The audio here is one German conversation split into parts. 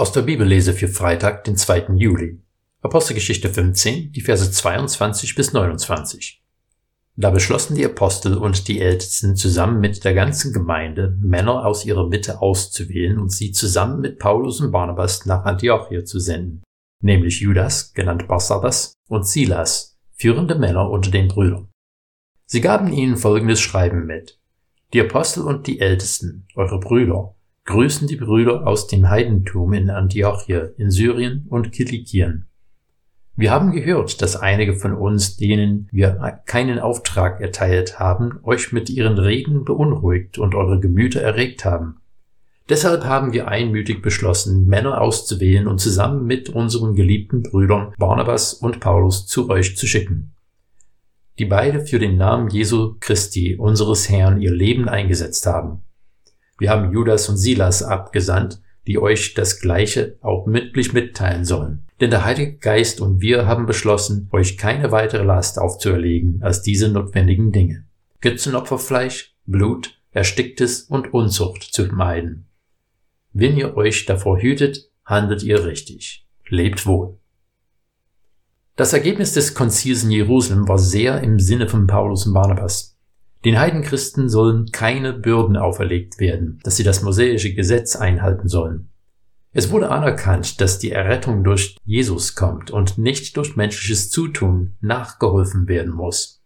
Aus der Bibellese für Freitag, den 2. Juli. Apostelgeschichte 15, die Verse 22 bis 29. Da beschlossen die Apostel und die Ältesten zusammen mit der ganzen Gemeinde, Männer aus ihrer Mitte auszuwählen und sie zusammen mit Paulus und Barnabas nach Antiochia zu senden, nämlich Judas, genannt Barsabas, und Silas, führende Männer unter den Brüdern. Sie gaben ihnen folgendes Schreiben mit. Die Apostel und die Ältesten, eure Brüder, grüßen die Brüder aus dem Heidentum in Antiochia, in Syrien und Kilikien. Wir haben gehört, dass einige von uns, denen wir keinen Auftrag erteilt haben, euch mit ihren Reden beunruhigt und eure Gemüter erregt haben. Deshalb haben wir einmütig beschlossen, Männer auszuwählen und zusammen mit unseren geliebten Brüdern Barnabas und Paulus zu euch zu schicken, die beide für den Namen Jesu Christi, unseres Herrn, ihr Leben eingesetzt haben. Wir haben Judas und Silas abgesandt, die euch das Gleiche auch mündlich mitteilen sollen. Denn der Heilige Geist und wir haben beschlossen, euch keine weitere Last aufzuerlegen als diese notwendigen Dinge. Götzenopferfleisch, Blut, Ersticktes und Unzucht zu meiden. Wenn ihr euch davor hütet, handelt ihr richtig. Lebt wohl. Das Ergebnis des Konzils in Jerusalem war sehr im Sinne von Paulus und Barnabas. Den Heidenchristen sollen keine Bürden auferlegt werden, dass sie das mosaische Gesetz einhalten sollen. Es wurde anerkannt, dass die Errettung durch Jesus kommt und nicht durch menschliches Zutun nachgeholfen werden muss.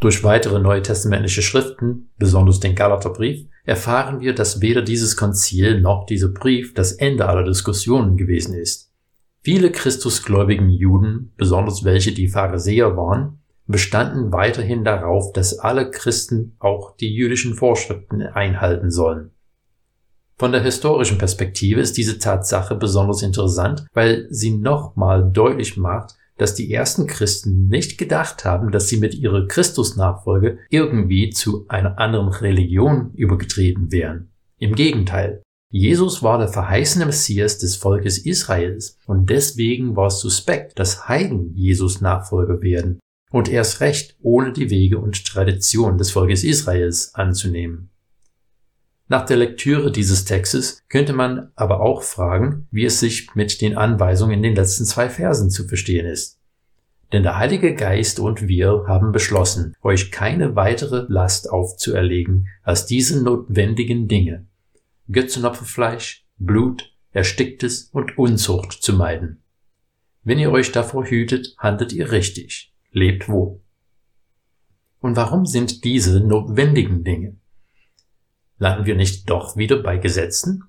Durch weitere neutestamentliche Schriften, besonders den Galaterbrief, erfahren wir, dass weder dieses Konzil noch dieser Brief das Ende aller Diskussionen gewesen ist. Viele christusgläubigen Juden, besonders welche die Pharisäer waren, bestanden weiterhin darauf, dass alle Christen auch die jüdischen Vorschriften einhalten sollen. Von der historischen Perspektive ist diese Tatsache besonders interessant, weil sie nochmal deutlich macht, dass die ersten Christen nicht gedacht haben, dass sie mit ihrer Christusnachfolge irgendwie zu einer anderen Religion übergetreten wären. Im Gegenteil. Jesus war der verheißene Messias des Volkes Israels und deswegen war es suspekt, dass Heiden Jesus Nachfolger werden und erst recht ohne die Wege und Tradition des Volkes Israels anzunehmen. Nach der Lektüre dieses Textes könnte man aber auch fragen, wie es sich mit den Anweisungen in den letzten zwei Versen zu verstehen ist. Denn der Heilige Geist und wir haben beschlossen, euch keine weitere Last aufzuerlegen als diese notwendigen Dinge. Götzenopferfleisch, Blut, Ersticktes und Unzucht zu meiden. Wenn ihr euch davor hütet, handelt ihr richtig lebt wohl. Und warum sind diese notwendigen Dinge? Landen wir nicht doch wieder bei Gesetzen?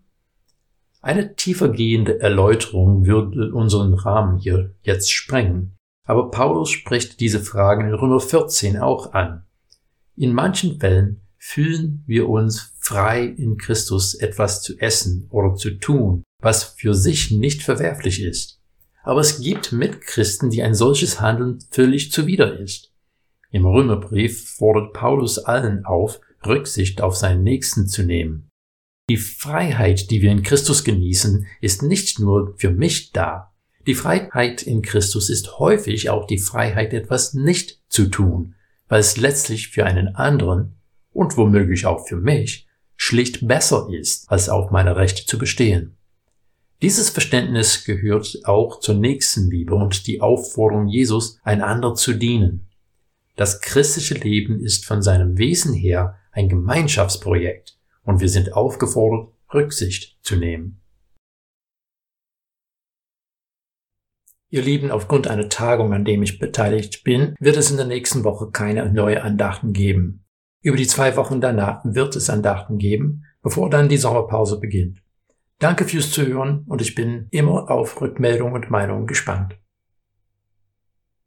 Eine tiefergehende Erläuterung würde unseren Rahmen hier jetzt sprengen. Aber Paulus spricht diese Fragen in Römer 14 auch an. In manchen Fällen fühlen wir uns frei in Christus etwas zu essen oder zu tun, was für sich nicht verwerflich ist. Aber es gibt Mitchristen, die ein solches Handeln völlig zuwider ist. Im Römerbrief fordert Paulus allen auf, Rücksicht auf seinen Nächsten zu nehmen. Die Freiheit, die wir in Christus genießen, ist nicht nur für mich da. Die Freiheit in Christus ist häufig auch die Freiheit, etwas nicht zu tun, weil es letztlich für einen anderen und womöglich auch für mich schlicht besser ist, als auf meine Rechte zu bestehen. Dieses Verständnis gehört auch zur Nächstenliebe und die Aufforderung Jesus, einander zu dienen. Das christliche Leben ist von seinem Wesen her ein Gemeinschaftsprojekt und wir sind aufgefordert, Rücksicht zu nehmen. Ihr Lieben, aufgrund einer Tagung, an dem ich beteiligt bin, wird es in der nächsten Woche keine neue Andachten geben. Über die zwei Wochen danach wird es Andachten geben, bevor dann die Sommerpause beginnt. Danke fürs Zuhören und ich bin immer auf Rückmeldungen und Meinungen gespannt.